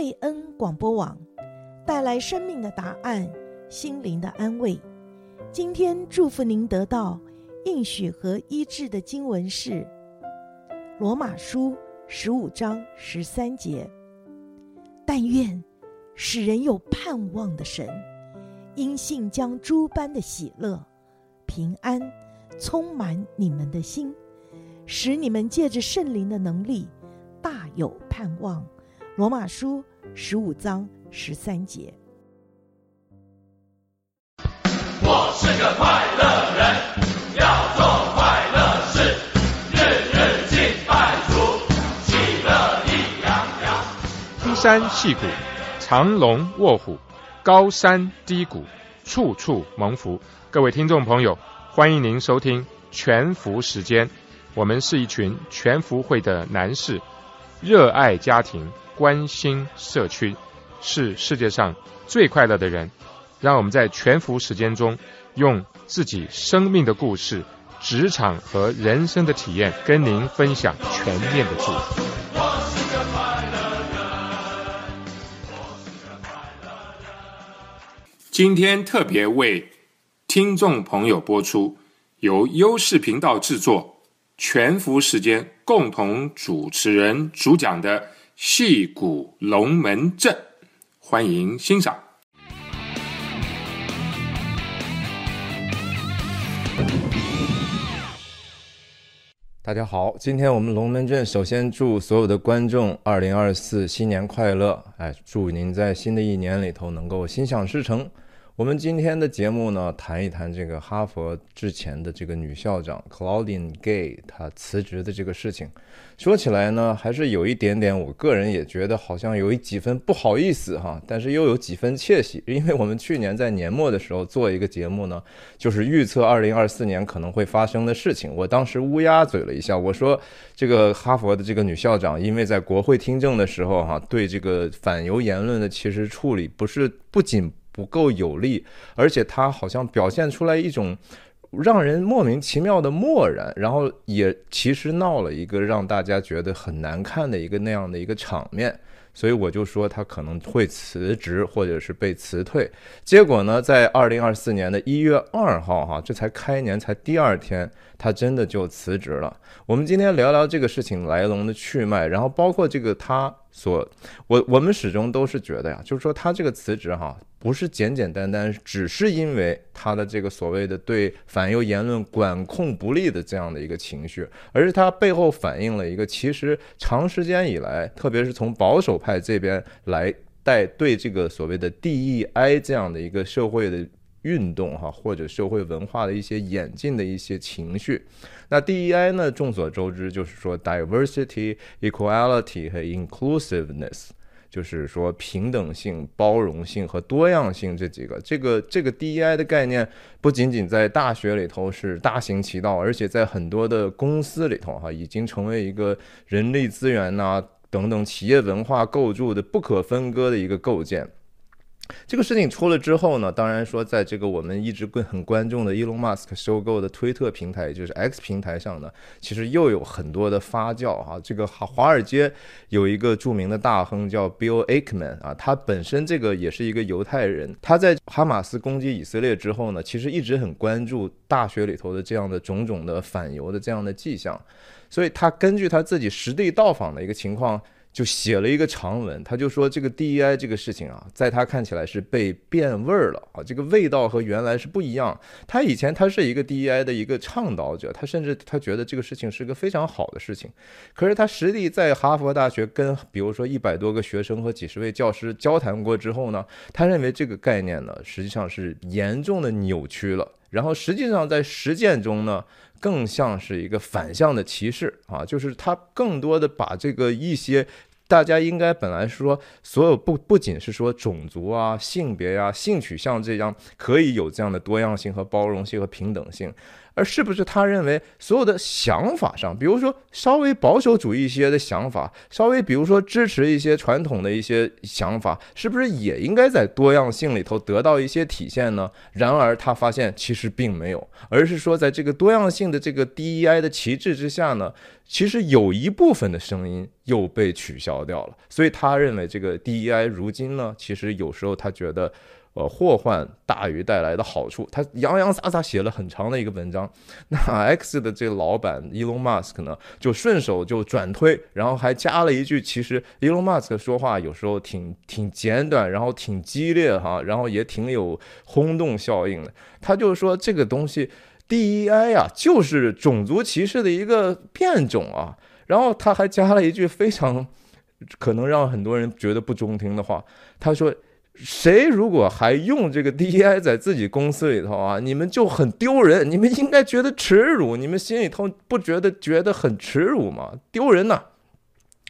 贝恩广播网，带来生命的答案，心灵的安慰。今天祝福您得到应许和医治的经文是《罗马书》十五章十三节。但愿使人有盼望的神，因信将诸般的喜乐、平安充满你们的心，使你们借着圣灵的能力，大有盼望。罗马书十五章十三节。我是个快乐人，要做快乐事，日日敬拜主，喜乐意洋洋。出山戏谷，藏龙卧虎，高山低谷，处处蒙福。各位听众朋友，欢迎您收听全福时间。我们是一群全福会的男士，热爱家庭，关心社区，是世界上最快乐的人。让我们在全福时间中，用自己生命的故事、职场和人生的体验，跟您分享全面的祝福。今天特别为听众朋友播出，由优视频道制作，全福时间共同主持人主讲的戏骨龙门阵，欢迎欣赏。大家好，今天我们龙门阵首先祝所有的观众二零二四新年快乐！哎，祝您在新的一年里头能够心想事成。我们今天的节目呢，谈一谈这个哈佛之前的这个女校长 Claudine Gay 她辞职的这个事情。说起来呢，还是有一点点，我个人也觉得好像有一几分不好意思哈，但是又有几分窃喜，因为我们去年在年末的时候做一个节目呢，就是预测二零二四年可能会发生的事情。我当时乌鸦嘴了一下，我说这个哈佛的这个女校长，因为在国会听证的时候哈，对这个反犹言论的其实处理不是不仅。不够有力，而且他好像表现出来一种让人莫名其妙的漠然，然后也其实闹了一个让大家觉得很难看的一个那样的一个场面。所以我就说他可能会辞职，或者是被辞退。结果呢，在二零二四年的一月二号，哈，这才开年才第二天，他真的就辞职了。我们今天聊聊这个事情来龙的去脉，然后包括这个他所，我我们始终都是觉得呀，就是说他这个辞职哈。不是简简单单只是因为他的这个所谓的对反右言论管控不力的这样的一个情绪，而是他背后反映了一个其实长时间以来，特别是从保守派这边来带对这个所谓的 DEI 这样的一个社会的运动哈，或者社会文化的一些演进的一些情绪。那 DEI 呢，众所周知就是说 diversity、equality 和 inclusiveness。就是说平等性、包容性和多样性这几个，这个这个 DEI 的概念不仅仅在大学里头是大行其道，而且在很多的公司里头哈，已经成为一个人力资源呐等等企业文化构筑的不可分割的一个构建。这个事情出了之后呢，当然说，在这个我们一直关很关注的伊隆马斯克收购的推特平台，也就是 X 平台上呢，其实又有很多的发酵哈。这个华华尔街有一个著名的大亨叫 Bill Ackman 啊，他本身这个也是一个犹太人，他在哈马斯攻击以色列之后呢，其实一直很关注大学里头的这样的种种的反犹的这样的迹象，所以他根据他自己实地到访的一个情况。就写了一个长文，他就说这个 DEI 这个事情啊，在他看起来是被变味儿了啊，这个味道和原来是不一样。他以前他是一个 DEI 的一个倡导者，他甚至他觉得这个事情是个非常好的事情。可是他实地在哈佛大学跟比如说一百多个学生和几十位教师交谈过之后呢，他认为这个概念呢实际上是严重的扭曲了。然后实际上在实践中呢，更像是一个反向的歧视啊，就是他更多的把这个一些大家应该本来说所有不不仅是说种族啊、性别呀、啊、性取向这样可以有这样的多样性和包容性和平等性。而是不是他认为所有的想法上，比如说稍微保守主义一些的想法，稍微比如说支持一些传统的一些想法，是不是也应该在多样性里头得到一些体现呢？然而他发现其实并没有，而是说在这个多样性的这个 DEI 的旗帜之下呢，其实有一部分的声音又被取消掉了。所以他认为这个 DEI 如今呢，其实有时候他觉得。呃，祸患大于带来的好处。他洋洋洒洒写了很长的一个文章。那 X 的这个老板 Elon Musk 呢，就顺手就转推，然后还加了一句：其实 Elon Musk 说话有时候挺挺简短，然后挺激烈哈，然后也挺有轰动效应的。他就是说这个东西 DEI 啊，就是种族歧视的一个变种啊。然后他还加了一句非常 可能让很多人觉得不中听的话，他说。谁如果还用这个 DEI 在自己公司里头啊，你们就很丢人，你们应该觉得耻辱，你们心里头不觉得觉得很耻辱吗？丢人呐！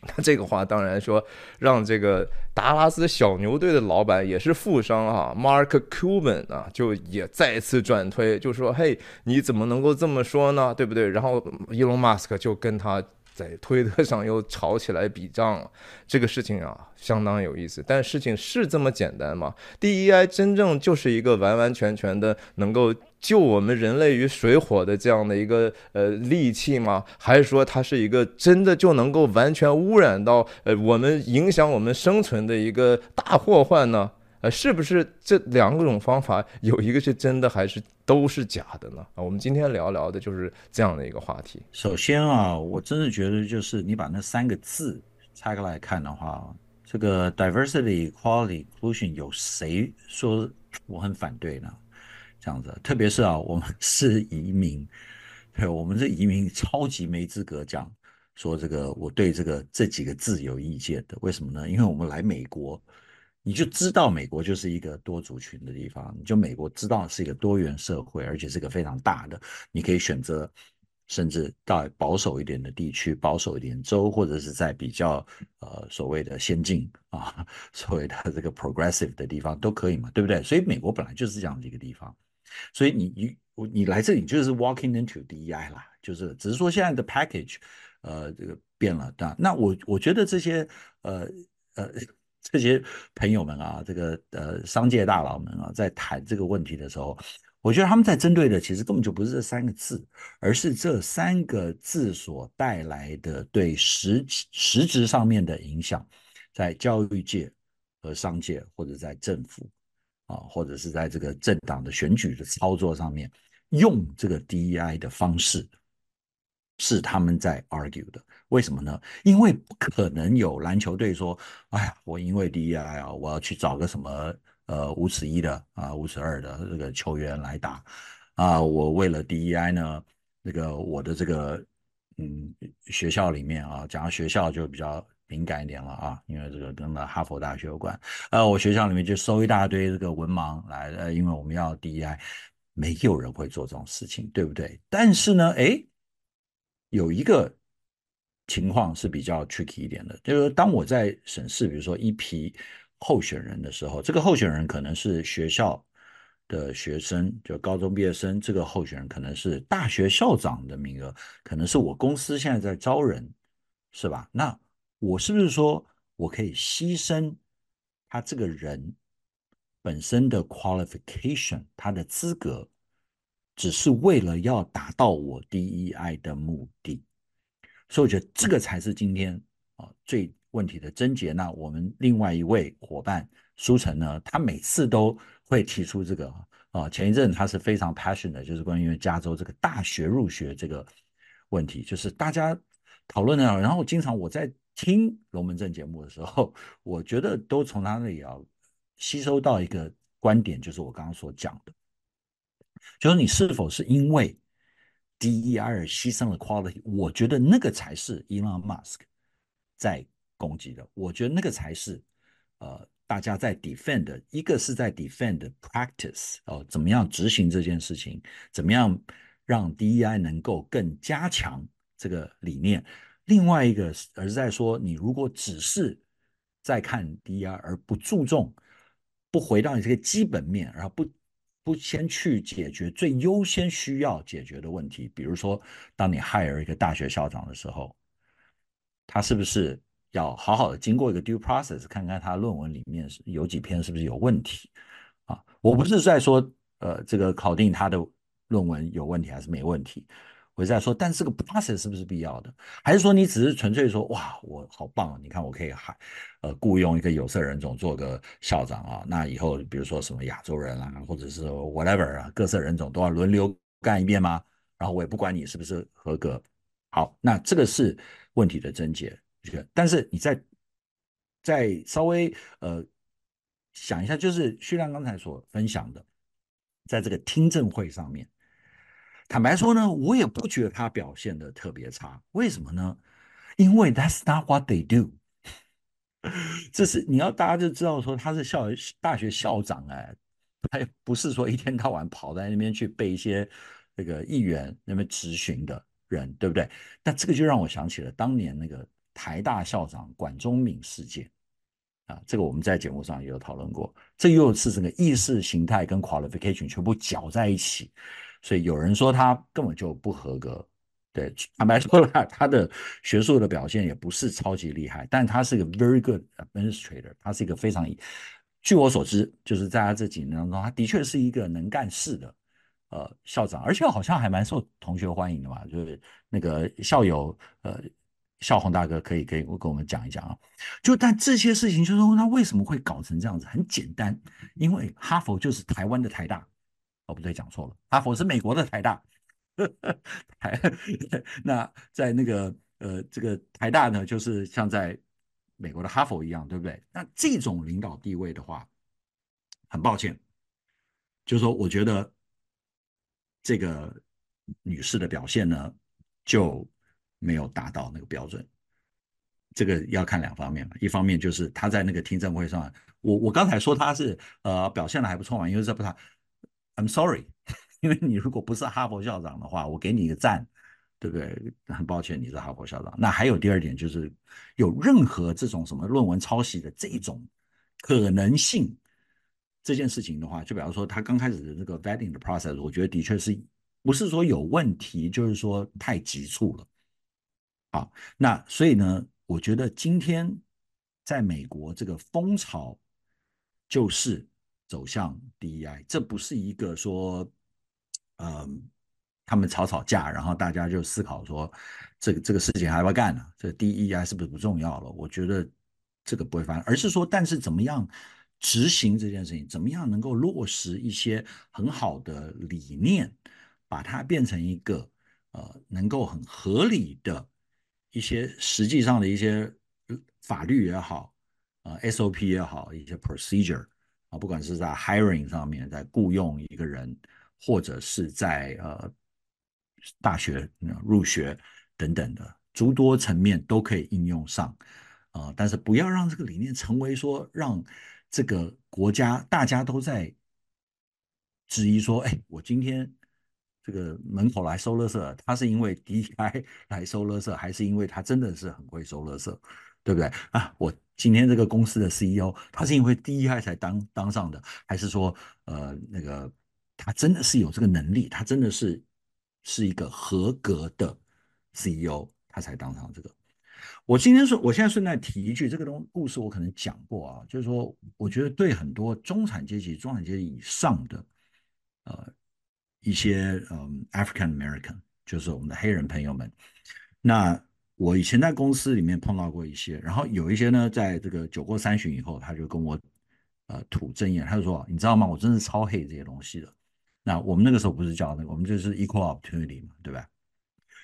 他 这个话当然说，让这个达拉斯小牛队的老板也是富商啊，Mark Cuban 啊，就也再次转推，就说：“嘿，你怎么能够这么说呢？对不对？”然后 Elon Musk 就跟他。在推特上又吵起来笔仗，这个事情啊相当有意思。但事情是这么简单吗？DEI 真正就是一个完完全全的能够救我们人类于水火的这样的一个呃利器吗？还是说它是一个真的就能够完全污染到呃我们影响我们生存的一个大祸患呢？呃，是不是这两种方法有一个是真的，还是都是假的呢？啊，我们今天聊聊的就是这样的一个话题。首先啊，我真的觉得就是你把那三个字拆开来看的话，这个 diversity、quality,、inclusion 有谁说我很反对呢？这样子，特别是啊，我们是移民，对，我们是移民，超级没资格讲说这个我对这个这几个字有意见的。为什么呢？因为我们来美国。你就知道美国就是一个多族群的地方，你就美国知道是一个多元社会，而且是个非常大的，你可以选择，甚至到保守一点的地区、保守一点州，或者是在比较呃所谓的先进啊，所谓的这个 progressive 的地方都可以嘛，对不对？所以美国本来就是这样的一个地方，所以你你你来这里就是 walking into DEI 啦，就是只是说现在的 package 呃这个变了，但那我我觉得这些呃呃。这些朋友们啊，这个呃商界大佬们啊，在谈这个问题的时候，我觉得他们在针对的其实根本就不是这三个字，而是这三个字所带来的对实实质上面的影响，在教育界和商界，或者在政府啊，或者是在这个政党的选举的操作上面，用这个 DEI 的方式。是他们在 argue 的，为什么呢？因为不可能有篮球队说：“哎呀，我因为 DEI 啊，我要去找个什么呃五尺一的啊五尺二的这个球员来打啊，我为了 DEI 呢，那个我的这个嗯学校里面啊，讲到学校就比较敏感一点了啊，因为这个跟那哈佛大学有关，呃，我学校里面就收一大堆这个文盲来，呃，因为我们要 DEI，没有人会做这种事情，对不对？但是呢，诶。有一个情况是比较 tricky 一点的，就是当我在审视，比如说一批候选人的时候，这个候选人可能是学校的学生，就高中毕业生；这个候选人可能是大学校长的名额，可能是我公司现在在招人，是吧？那我是不是说我可以牺牲他这个人本身的 qualification，他的资格？只是为了要达到我 DEI 的目的，所以我觉得这个才是今天啊最问题的症结。那我们另外一位伙伴苏成呢，他每次都会提出这个啊，前一阵他是非常 passionate 的，就是关于加州这个大学入学这个问题，就是大家讨论的。然后经常我在听龙门阵节目的时候，我觉得都从他那里要吸收到一个观点，就是我刚刚所讲的。就是你是否是因为 DEI 牺牲了 quality？我觉得那个才是 Elon Musk 在攻击的。我觉得那个才是呃大家在 defend 的。一个是在 defend practice 哦，怎么样执行这件事情？怎么样让 DEI 能够更加强这个理念？另外一个而是在说，你如果只是在看 DEI 而不注重，不回到你这个基本面，然后不。不先去解决最优先需要解决的问题，比如说，当你 hire 一个大学校长的时候，他是不是要好好的经过一个 due process，看看他论文里面是有几篇是不是有问题啊？我不是在说，呃，这个考定他的论文有问题还是没问题。我在说，但这个 process 是不是必要的？还是说你只是纯粹说，哇，我好棒，你看我可以还呃雇佣一个有色人种做个校长啊？那以后比如说什么亚洲人啊，或者是 whatever 啊，各色人种都要轮流干一遍吗？然后我也不管你是不是合格。好，那这个是问题的症结。但是你再再稍微呃想一下，就是旭亮刚才所分享的，在这个听证会上面。坦白说呢，我也不觉得他表现得特别差。为什么呢？因为 that's not what they do。这是你要大家就知道说他是校大学校长哎，他也不是说一天到晚跑在那边去背一些那个议员那边质询的人，对不对？那这个就让我想起了当年那个台大校长管中闵事件啊，这个我们在节目上也有讨论过。这又是这个意识形态跟 qualification 全部搅在一起。所以有人说他根本就不合格，对，坦白说了，他的学术的表现也不是超级厉害，但他是个 very good administrator，他是一个非常，据我所知，就是在他这几年当中，他的确是一个能干事的呃校长，而且好像还蛮受同学欢迎的嘛，就是那个校友呃校红大哥可以可以我跟我们讲一讲啊，就但这些事情就是说他为什么会搞成这样子，很简单，因为哈佛就是台湾的台大。哦，不对，讲错了。哈佛是美国的台大，台那在那个呃，这个台大呢，就是像在美国的哈佛一样，对不对？那这种领导地位的话，很抱歉，就是说，我觉得这个女士的表现呢，就没有达到那个标准。这个要看两方面嘛，一方面就是她在那个听证会上，我我刚才说她是呃表现的还不错嘛，因为这不她。I'm sorry，因为你如果不是哈佛校长的话，我给你一个赞，对不对？很抱歉，你是哈佛校长。那还有第二点，就是有任何这种什么论文抄袭的这种可能性，这件事情的话，就比方说他刚开始的这个 vetting 的 process，我觉得的确是不是说有问题，就是说太急促了。好，那所以呢，我觉得今天在美国这个风潮就是。走向 DEI，这不是一个说，嗯，他们吵吵架，然后大家就思考说，这个这个事情还要不要干呢？这 DEI 是不是不重要了？我觉得这个不会发生，而是说，但是怎么样执行这件事情，怎么样能够落实一些很好的理念，把它变成一个呃能够很合理的一些实际上的一些法律也好，呃 SOP 也好，一些 procedure。啊，不管是在 hiring 上面，在雇佣一个人，或者是在呃大学入学等等的诸多层面都可以应用上啊，但是不要让这个理念成为说让这个国家大家都在质疑说，哎，我今天这个门口来收垃圾，他是因为 DEI 来收垃圾，还是因为他真的是很会收垃圾？对不对啊？我今天这个公司的 CEO，他是因为 DEI 才当当上的，还是说呃那个他真的是有这个能力，他真的是是一个合格的 CEO，他才当上这个？我今天说，我现在顺带提一句，这个东故事我可能讲过啊，就是说，我觉得对很多中产阶级、中产阶级以上的呃一些嗯 African American，就是我们的黑人朋友们，那。我以前在公司里面碰到过一些，然后有一些呢，在这个酒过三巡以后，他就跟我呃吐真言，他就说：“你知道吗？我真是超黑这些东西的。”那我们那个时候不是叫那个，我们就是 equal opportunity 嘛，对吧？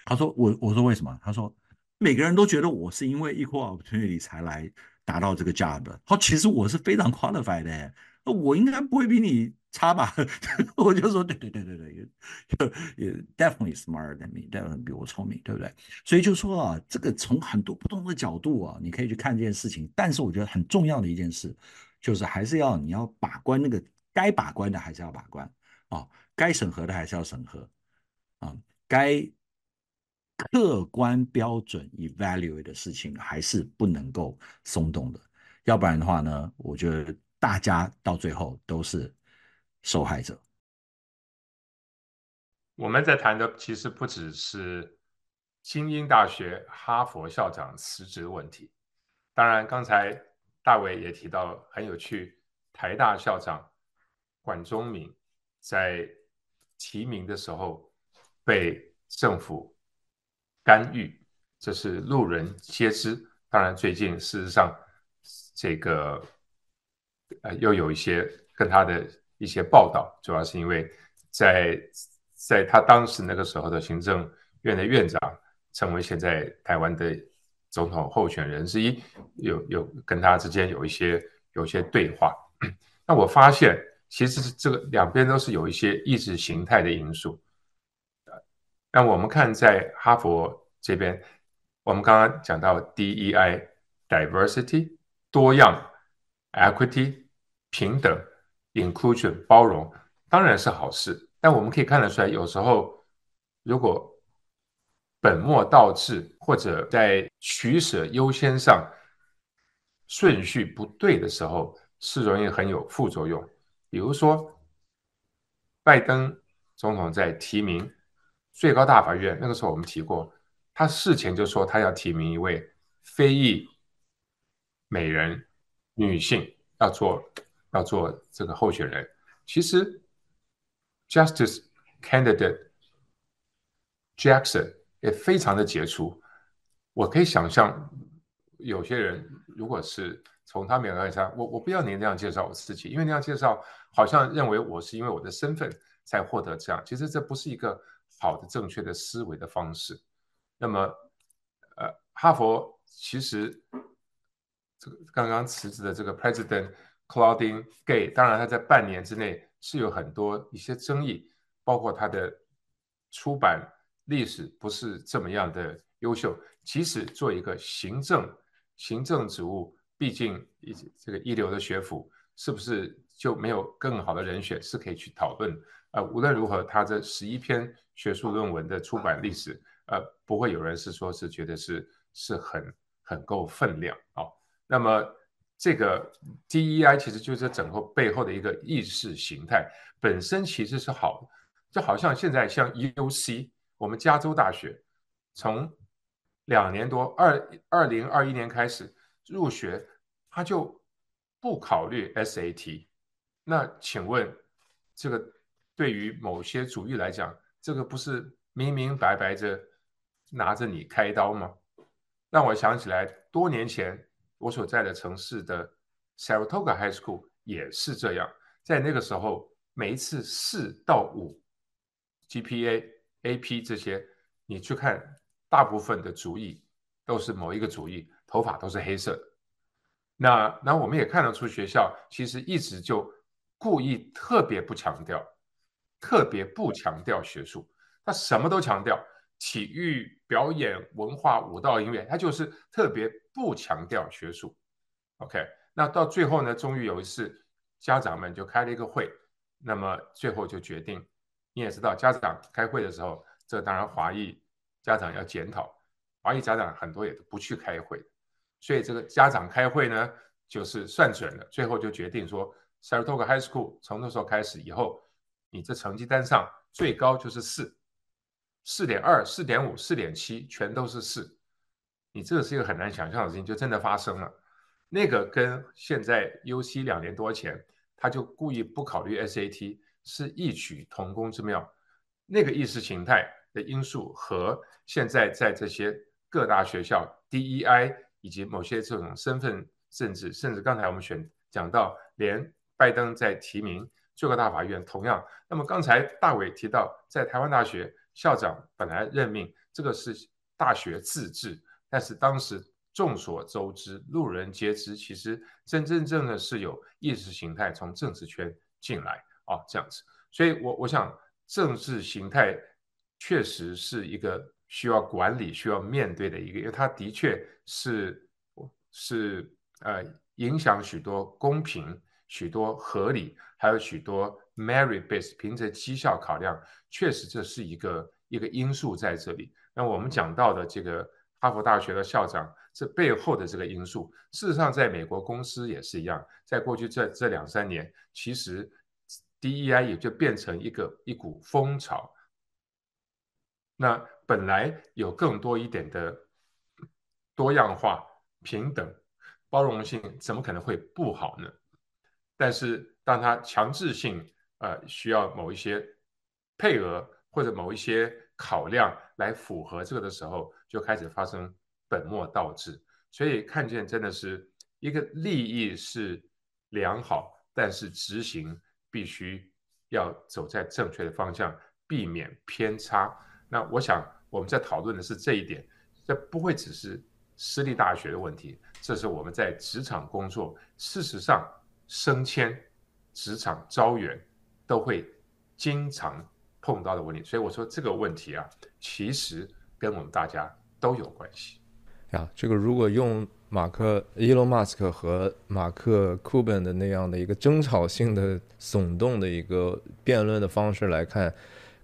他说：“我我说为什么？”他说：“每个人都觉得我是因为 equal opportunity 才来达到这个 job 的。他其实我是非常 qualified 的，我应该不会比你。”差吧，我就说对对对对对，也 definitely smarter than me，definitely 比我聪明，对不对？所以就说啊，这个从很多不同的角度啊，你可以去看这件事情。但是我觉得很重要的一件事，就是还是要你要把关那个该把关的还是要把关啊，该审核的还是要审核啊，该客观标准 evaluate 的事情还是不能够松动的，要不然的话呢，我觉得大家到最后都是受害者。我们在谈的其实不只是精英大学哈佛校长辞职的问题，当然刚才大伟也提到很有趣，台大校长管中闵在提名的时候被政府干预，这是路人皆知。当然，最近事实上这个呃又有一些跟他的一些报道，主要是因为在。在他当时那个时候的行政院的院长，成为现在台湾的总统候选人之一，有有跟他之间有一些有一些对话。那我发现，其实这个两边都是有一些意识形态的因素。那我们看在哈佛这边，我们刚刚讲到 DEI diversity 多样，equity 平等，inclusion 包容，当然是好事。但我们可以看得出来，有时候如果本末倒置，或者在取舍优先上顺序不对的时候，是容易很有副作用。比如说，拜登总统在提名最高大法院，那个时候我们提过，他事前就说他要提名一位非裔美人女性，要做要做这个候选人。其实。Justice Candidate Jackson 也非常的杰出，我可以想象有些人如果是从他们来讲，我我不要您这样介绍我自己，因为那样介绍好像认为我是因为我的身份才获得这样，其实这不是一个好的正确的思维的方式。那么，呃，哈佛其实这个刚刚辞职的这个 President Claudine Gay，当然他在半年之内。是有很多一些争议，包括他的出版历史不是这么样的优秀。即使做一个行政行政职务，毕竟一这个一流的学府，是不是就没有更好的人选是可以去讨论？呃，无论如何，他这十一篇学术论文的出版历史，呃，不会有人是说是觉得是是很很够分量啊，哦。那么。这个 DEI 其实就是整个背后的一个意识形态，本身其实是好的，就好像现在像 UC，我们加州大学从两年多二二零二一年开始入学，他就不考虑 SAT。那请问这个对于某些主义来讲，这个不是明明白白着拿着你开刀吗？让我想起来多年前。我所在的城市的 Saratoga High School 也是这样，在那个时候，每一次四到五 GPA、AP 这些，你去看，大部分的族裔都是某一个族裔，头发都是黑色的。那那我们也看得出，学校其实一直就故意特别不强调，特别不强调学术，他什么都强调。体育、表演、文化、舞蹈、音乐，他就是特别不强调学术。OK，那到最后呢，终于有一次，家长们就开了一个会，那么最后就决定，你也知道，家长开会的时候，这当然华裔家长要检讨，华裔家长很多也都不去开会，所以这个家长开会呢，就是算准了，最后就决定说，Saratoga High School 从那时候开始以后，你这成绩单上最高就是四。四点二、四点五、四点七，全都是四。你这个是一个很难想象的事情，就真的发生了。那个跟现在 UC 两年多前，他就故意不考虑 SAT，是异曲同工之妙。那个意识形态的因素和现在在这些各大学校 DEI 以及某些这种身份政治，甚至刚才我们选讲到，连拜登在提名最高大法院同样。那么刚才大伟提到，在台湾大学。校长本来任命这个是大学自治，但是当时众所周知，路人皆知，其实真真正的是有意识形态从政治圈进来啊，这样子。所以我，我想政治形态确实是一个需要管理、需要面对的一个，因为它的确是是呃影响许多公平、许多合理，还有许多。Merit base 凭着绩效考量，确实这是一个一个因素在这里。那我们讲到的这个哈佛大学的校长，这背后的这个因素，事实上在美国公司也是一样。在过去这这两三年，其实 DEI 也就变成一个一股风潮。那本来有更多一点的多样化、平等、包容性，怎么可能会不好呢？但是当它强制性呃需要某一些配额或者某一些考量来符合这个的时候，就开始发生本末倒置。所以看见真的是一个利益是良好，但是执行必须要走在正确的方向，避免偏差。那我想我们在讨论的是这一点，这不会只是私立大学的问题，这是我们在职场工作，事实上升迁、职场招员都会经常碰到的问题。所以我说这个问题啊，其实跟我们大家都有关系。呀，这个如果用马克伊隆马斯克和马克库本的那样的一个争吵性的耸动的一个辩论的方式来看。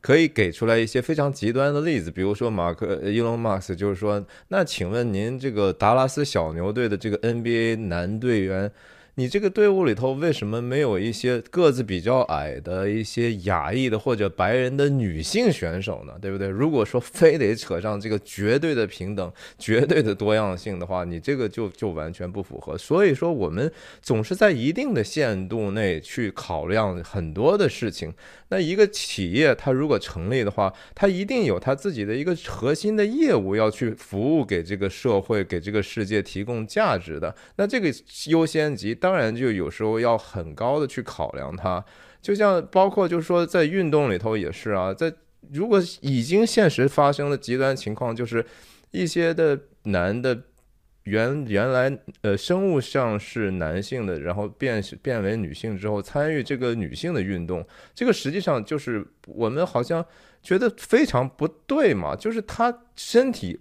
可以给出来一些非常极端的例子，比如说马克伊隆马斯就是说，那请问您这个达拉斯小牛队的这个 NBA 男队员，你这个队伍里头为什么没有一些个子比较矮的一些亚裔的或者白人的女性选手呢？对不对？如果说非得扯上这个绝对的平等、绝对的多样性的话，你这个就就完全不符合。所以说，我们总是在一定的限度内去考量很多的事情。那一个企业它如果成立的话，它一定有它自己的一个核心的业务要去服务给这个社会、给这个世界提供价值的。那这个优先级。当然，就有时候要很高的去考量它，就像包括就是说在运动里头也是啊，在如果已经现实发生的极端情况，就是一些的男的原原来呃生物上是男性的，然后变变为女性之后参与这个女性的运动，这个实际上就是我们好像觉得非常不对嘛，就是他身体。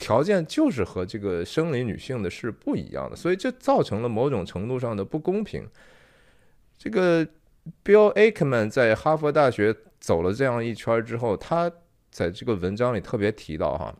条件就是和这个生理女性的是不一样的，所以这造成了某种程度上的不公平。这个 Bill Ackman 在哈佛大学走了这样一圈之后，他在这个文章里特别提到哈，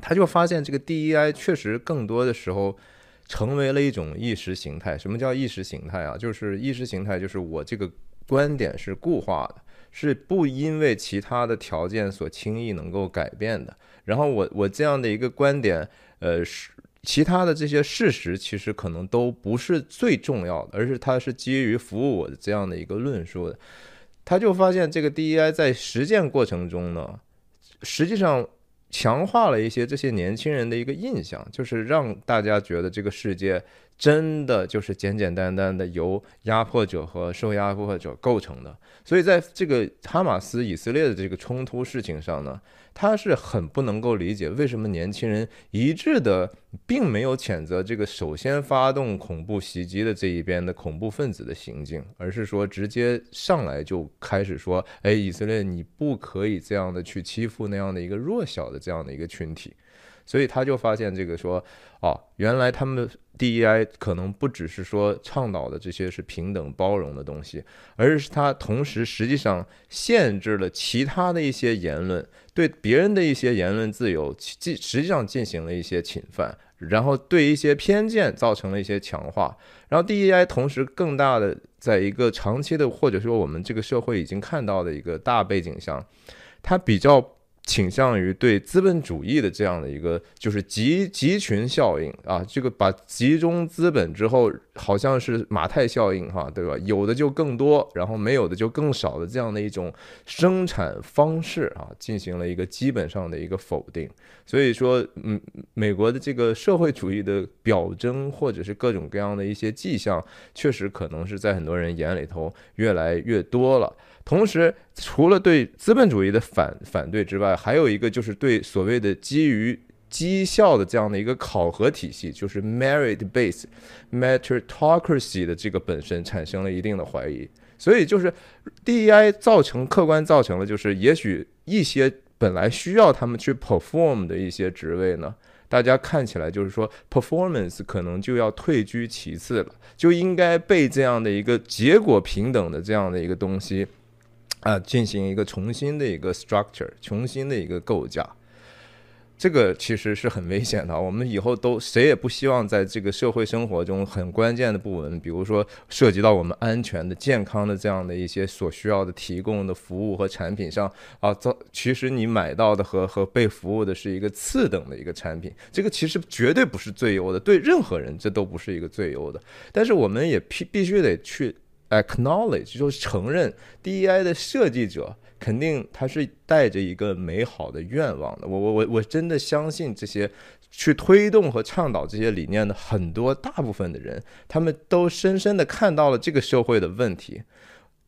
他就发现这个 DEI 确实更多的时候成为了一种意识形态。什么叫意识形态啊？就是意识形态就是我这个观点是固化的，是不因为其他的条件所轻易能够改变的。然后我我这样的一个观点，呃，是其他的这些事实其实可能都不是最重要的，而是它是基于服务我的这样的一个论述的。他就发现这个 DEI 在实践过程中呢，实际上强化了一些这些年轻人的一个印象，就是让大家觉得这个世界真的就是简简单单的由压迫者和受压迫者构成的。所以在这个哈马斯以色列的这个冲突事情上呢。他是很不能够理解为什么年轻人一致的并没有谴责这个首先发动恐怖袭击的这一边的恐怖分子的行径，而是说直接上来就开始说：“哎，以色列你不可以这样的去欺负那样的一个弱小的这样的一个群体。”所以他就发现这个说：“哦，原来他们。” DEI 可能不只是说倡导的这些是平等包容的东西，而是它同时实际上限制了其他的一些言论，对别人的一些言论自由进实际上进行了一些侵犯，然后对一些偏见造成了一些强化，然后 DEI 同时更大的在一个长期的或者说我们这个社会已经看到的一个大背景下，它比较。倾向于对资本主义的这样的一个就是集集群效应啊，这个把集中资本之后，好像是马太效应哈，对吧？有的就更多，然后没有的就更少的这样的一种生产方式啊，进行了一个基本上的一个否定。所以说，嗯，美国的这个社会主义的表征或者是各种各样的一些迹象，确实可能是在很多人眼里头越来越多了。同时，除了对资本主义的反反对之外，还有一个就是对所谓的基于绩效的这样的一个考核体系，就是 merit-based meritocracy 的这个本身产生了一定的怀疑。所以，就是 DEI 造成客观造成了，就是也许一些本来需要他们去 perform 的一些职位呢，大家看起来就是说 performance 可能就要退居其次了，就应该被这样的一个结果平等的这样的一个东西。啊，进行一个重新的一个 structure，重新的一个构架。这个其实是很危险的。我们以后都谁也不希望在这个社会生活中很关键的部门，比如说涉及到我们安全的、健康的这样的一些所需要的提供的服务和产品上啊，造其实你买到的和和被服务的是一个次等的一个产品。这个其实绝对不是最优的，对任何人这都不是一个最优的。但是我们也必必须得去 acknowledge，就是承认 DEI 的设计者。肯定他是带着一个美好的愿望的，我我我我真的相信这些去推动和倡导这些理念的很多大部分的人，他们都深深的看到了这个社会的问题，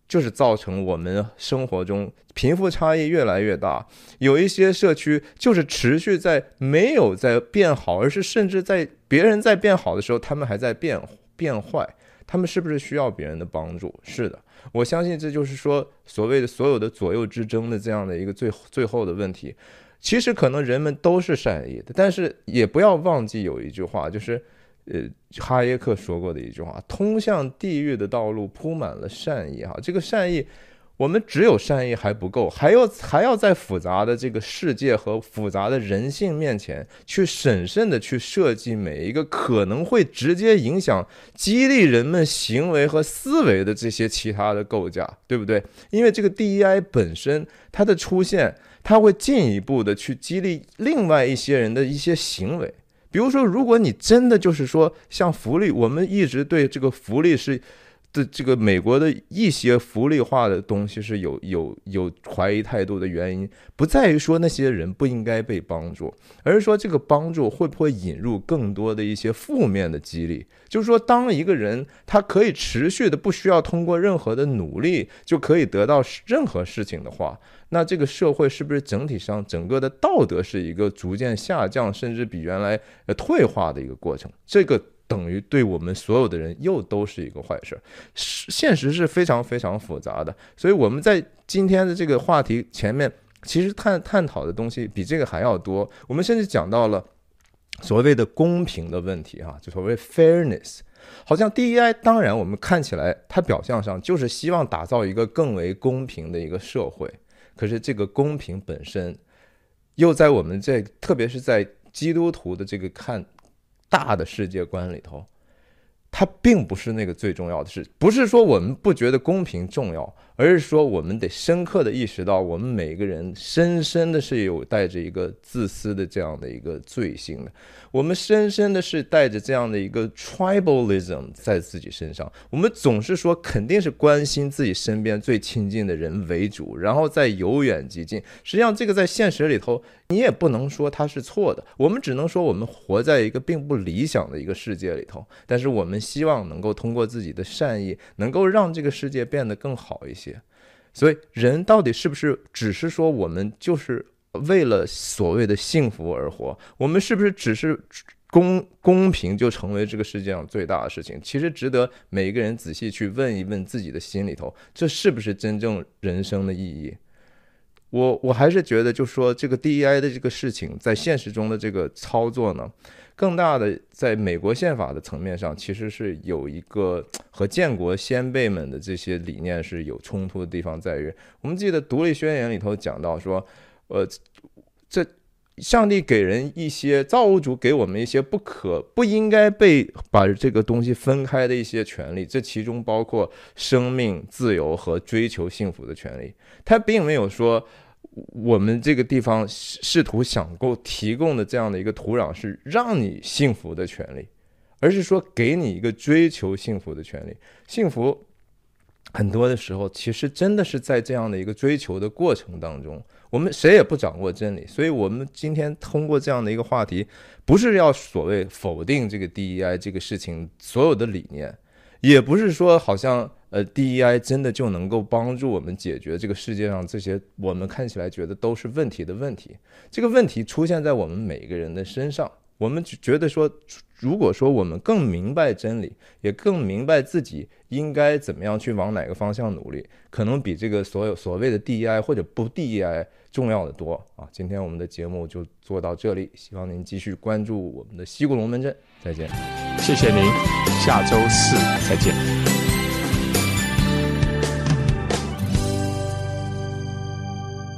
就是造成我们生活中贫富差异越来越大，有一些社区就是持续在没有在变好，而是甚至在别人在变好的时候，他们还在变变坏，他们是不是需要别人的帮助？是的。我相信这就是说，所谓的所有的左右之争的这样的一个最最后的问题，其实可能人们都是善意的，但是也不要忘记有一句话，就是，呃，哈耶克说过的一句话：通向地狱的道路铺满了善意。哈，这个善意。我们只有善意还不够，还要还要在复杂的这个世界和复杂的人性面前，去审慎的去设计每一个可能会直接影响、激励人们行为和思维的这些其他的构架，对不对？因为这个 DEI 本身它的出现，它会进一步的去激励另外一些人的一些行为。比如说，如果你真的就是说像福利，我们一直对这个福利是。的这个美国的一些福利化的东西是有有有怀疑态度的原因，不在于说那些人不应该被帮助，而是说这个帮助会不会引入更多的一些负面的激励。就是说，当一个人他可以持续的不需要通过任何的努力就可以得到任何事情的话，那这个社会是不是整体上整个的道德是一个逐渐下降，甚至比原来呃退化的一个过程？这个。等于对我们所有的人又都是一个坏事儿，现实是非常非常复杂的。所以我们在今天的这个话题前面，其实探探讨的东西比这个还要多。我们甚至讲到了所谓的公平的问题，哈，就所谓 fairness。好像 DEI，当然我们看起来它表象上就是希望打造一个更为公平的一个社会，可是这个公平本身，又在我们这，特别是在基督徒的这个看。大的世界观里头，它并不是那个最重要的事，不是说我们不觉得公平重要。而是说，我们得深刻的意识到，我们每个人深深的是有带着一个自私的这样的一个罪性的，我们深深的是带着这样的一个 tribalism 在自己身上。我们总是说，肯定是关心自己身边最亲近的人为主，然后再由远及近。实际上，这个在现实里头，你也不能说它是错的。我们只能说，我们活在一个并不理想的一个世界里头，但是我们希望能够通过自己的善意，能够让这个世界变得更好一些。所以，人到底是不是只是说我们就是为了所谓的幸福而活？我们是不是只是公公平就成为这个世界上最大的事情？其实值得每一个人仔细去问一问自己的心里头，这是不是真正人生的意义？我我还是觉得，就说这个 DEI 的这个事情，在现实中的这个操作呢，更大的在美国宪法的层面上，其实是有一个和建国先辈们的这些理念是有冲突的地方，在于我们记得独立宣言里头讲到说，呃，这上帝给人一些造物主给我们一些不可不应该被把这个东西分开的一些权利，这其中包括生命、自由和追求幸福的权利，他并没有说。我们这个地方试图想够提供的这样的一个土壤是让你幸福的权利，而是说给你一个追求幸福的权利。幸福很多的时候其实真的是在这样的一个追求的过程当中，我们谁也不掌握真理。所以，我们今天通过这样的一个话题，不是要所谓否定这个 DEI 这个事情所有的理念，也不是说好像。呃，DEI 真的就能够帮助我们解决这个世界上这些我们看起来觉得都是问题的问题。这个问题出现在我们每个人的身上，我们觉得说，如果说我们更明白真理，也更明白自己应该怎么样去往哪个方向努力，可能比这个所有所谓的 DEI 或者不 DEI 重要的多啊。今天我们的节目就做到这里，希望您继续关注我们的西固龙门阵，再见。谢谢您，下周四再见。